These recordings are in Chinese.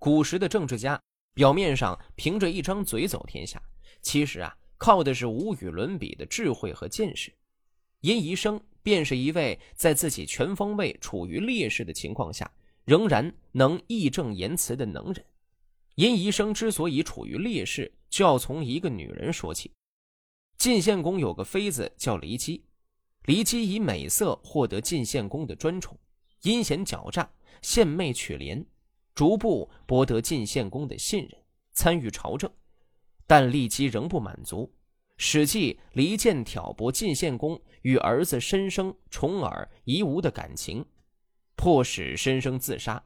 古时的政治家表面上凭着一张嘴走天下，其实啊，靠的是无与伦比的智慧和见识。殷宜生便是一位在自己全方位处于劣势的情况下，仍然能义正言辞的能人。殷宜生之所以处于劣势，就要从一个女人说起。晋献公有个妃子叫骊姬，骊姬以美色获得晋献公的专宠，阴险狡诈，献媚取怜，逐步博得晋献公的信任，参与朝政。但骊姬仍不满足。《史记》离间挑拨晋献公与儿子申生、重耳、夷吾的感情，迫使申生自杀，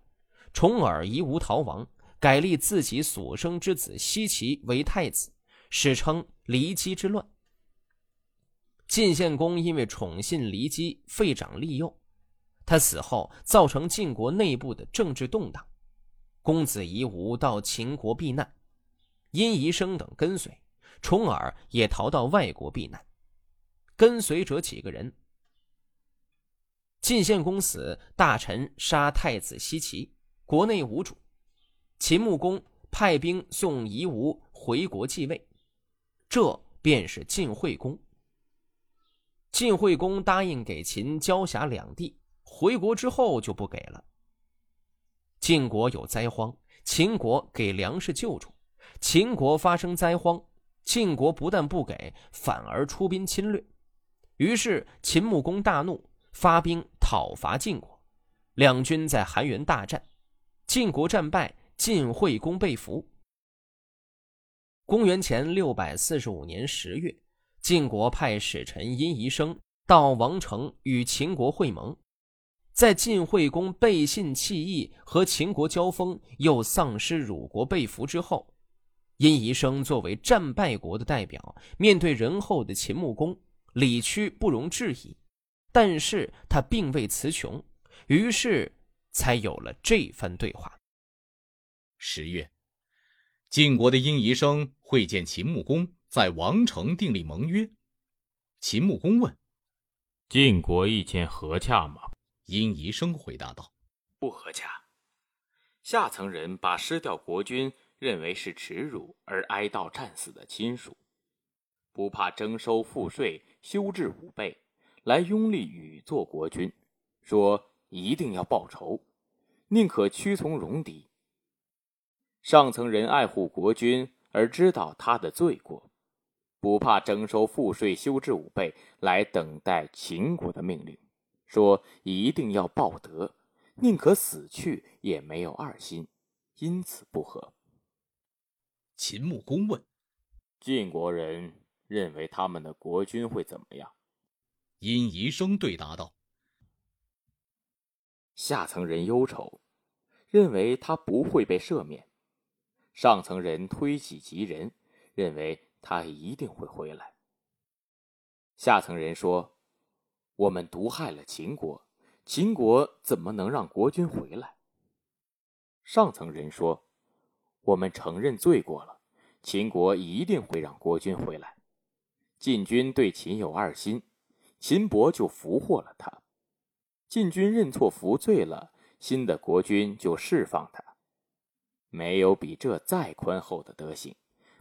重耳、夷吾逃亡，改立自己所生之子奚齐为太子，史称骊姬之乱。晋献公因为宠信骊姬，废长立幼，他死后造成晋国内部的政治动荡，公子夷吾到秦国避难，殷夷生等跟随。重耳也逃到外国避难，跟随者几个人。晋献公死，大臣杀太子奚齐，国内无主。秦穆公派兵送夷吾回国继位，这便是晋惠公。晋惠公答应给秦交辖两地，回国之后就不给了。晋国有灾荒，秦国给粮食救助；秦国发生灾荒。晋国不但不给，反而出兵侵略。于是秦穆公大怒，发兵讨伐晋国。两军在韩原大战，晋国战败，晋惠公被俘。公元前六百四十五年十月，晋国派使臣殷宜生到王城与秦国会盟，在晋惠公背信弃义和秦国交锋，又丧失鲁国被俘之后。殷宜生作为战败国的代表，面对仁厚的秦穆公，理屈不容置疑。但是他并未词穷，于是才有了这番对话。十月，晋国的殷宜生会见秦穆公，在王城订立盟约。秦穆公问：“晋国意见合洽吗？”殷宜生回答道：“不合洽。下层人把失掉国君。”认为是耻辱而哀悼战死的亲属，不怕征收赋税修治武备，来拥立禹做国君，说一定要报仇，宁可屈从戎狄。上层人爱护国君而知道他的罪过，不怕征收赋税修治武备，来等待秦国的命令，说一定要报德，宁可死去也没有二心，因此不和。秦穆公问：“晋国人认为他们的国君会怎么样？”殷宜生对答道：“下层人忧愁，认为他不会被赦免；上层人推己及人，认为他一定会回来。下层人说：‘我们毒害了秦国，秦国怎么能让国君回来？’上层人说。”我们承认罪过了，秦国一定会让国君回来。晋军对秦有二心，秦伯就俘获了他。晋军认错服罪了，新的国君就释放他。没有比这再宽厚的德行，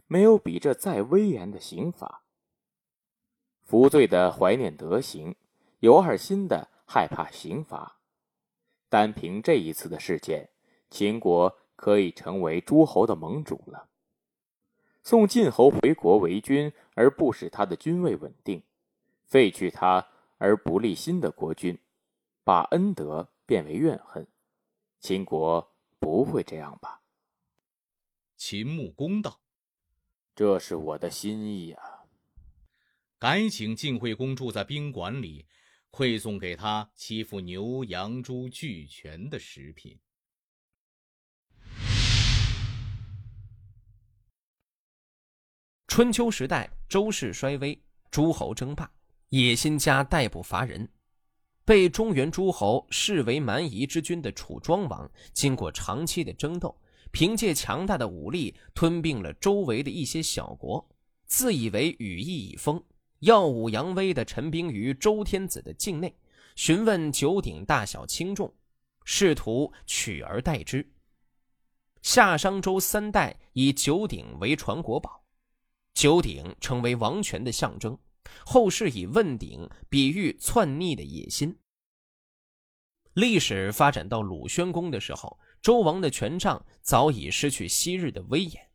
没有比这再威严的刑罚。服罪的怀念德行，有二心的害怕刑罚。单凭这一次的事件，秦国。可以成为诸侯的盟主了。送晋侯回国为君，而不使他的君位稳定；废去他而不立新的国君，把恩德变为怨恨。秦国不会这样吧？秦穆公道：“这是我的心意啊。”改请晋惠公住在宾馆里，馈送给他欺负牛羊猪俱全的食品。春秋时代，周氏衰微，诸侯争霸，野心家逮捕乏人。被中原诸侯视为蛮夷之君的楚庄王，经过长期的争斗，凭借强大的武力吞并了周围的一些小国，自以为羽翼已丰，耀武扬威的陈兵于周天子的境内，询问九鼎大小轻重，试图取而代之。夏商周三代以九鼎为传国宝，九鼎成为王权的象征。后世以问鼎比喻篡逆的野心。历史发展到鲁宣公的时候，周王的权杖早已失去昔日的威严，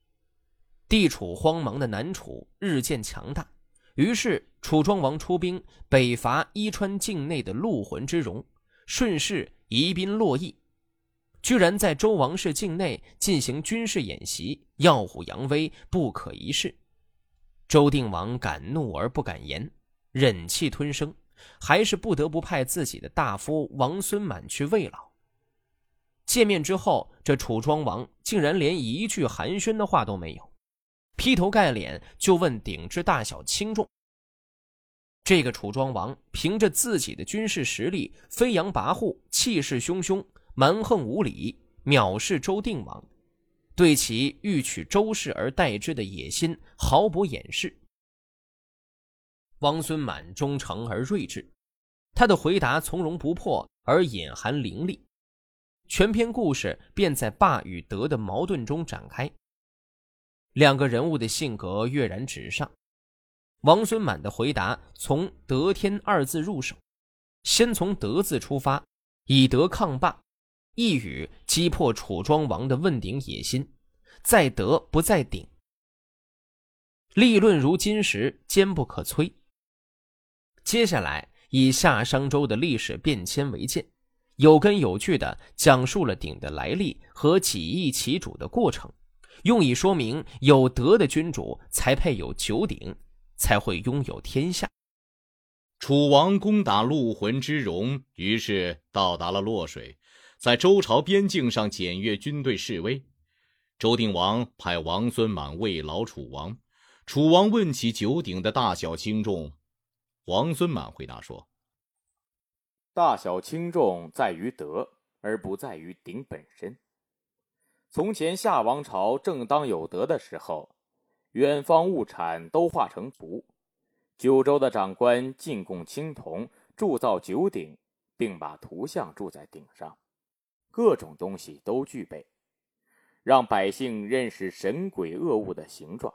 地处荒茫的南楚日渐强大，于是楚庄王出兵北伐伊川境内的陆浑之戎，顺势移兵洛邑，居然在周王室境内进行军事演习，耀武扬威，不可一世。周定王敢怒而不敢言，忍气吞声，还是不得不派自己的大夫王孙满去慰劳。见面之后，这楚庄王竟然连一句寒暄的话都没有，劈头盖脸就问鼎之大小轻重。这个楚庄王凭着自己的军事实力，飞扬跋扈，气势汹汹，蛮横无理，藐视周定王。对其欲取周氏而代之的野心毫不掩饰。王孙满忠诚而睿智，他的回答从容不迫而隐含凌厉，全篇故事便在霸与德的矛盾中展开。两个人物的性格跃然纸上。王孙满的回答从“得天”二字入手，先从“德”字出发，以德抗霸。一语击破楚庄王的问鼎野心，在德不在鼎。立论如金石，坚不可摧。接下来以夏商周的历史变迁为鉴，有根有据的讲述了鼎的来历和几易其主的过程，用以说明有德的君主才配有九鼎，才会拥有天下。楚王攻打陆浑之戎，于是到达了洛水。在周朝边境上检阅军队示威，周定王派王孙满慰劳楚王。楚王问起九鼎的大小轻重，王孙满回答说：“大小轻重在于德，而不在于鼎本身。从前夏王朝正当有德的时候，远方物产都化成土，九州的长官进贡青铜，铸造九鼎，并把图像铸在鼎上。”各种东西都具备，让百姓认识神鬼恶物的形状，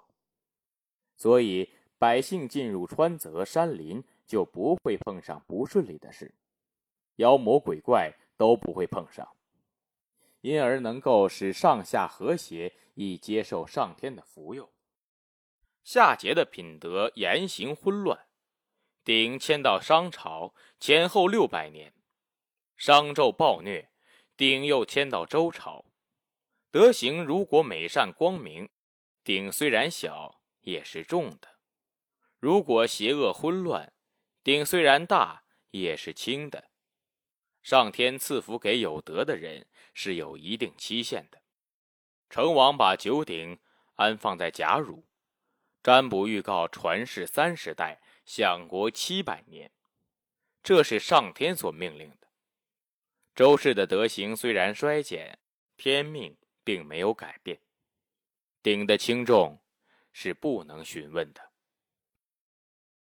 所以百姓进入川泽山林就不会碰上不顺利的事，妖魔鬼怪都不会碰上，因而能够使上下和谐，以接受上天的福佑。夏桀的品德言行混乱，鼎迁到商朝前后六百年，商纣暴虐。鼎又迁到周朝，德行如果美善光明，鼎虽然小也是重的；如果邪恶混乱，鼎虽然大也是轻的。上天赐福给有德的人是有一定期限的。成王把九鼎安放在贾汝，占卜预告传世三十代，享国七百年，这是上天所命令的。周氏的德行虽然衰减，天命并没有改变。鼎的轻重是不能询问的。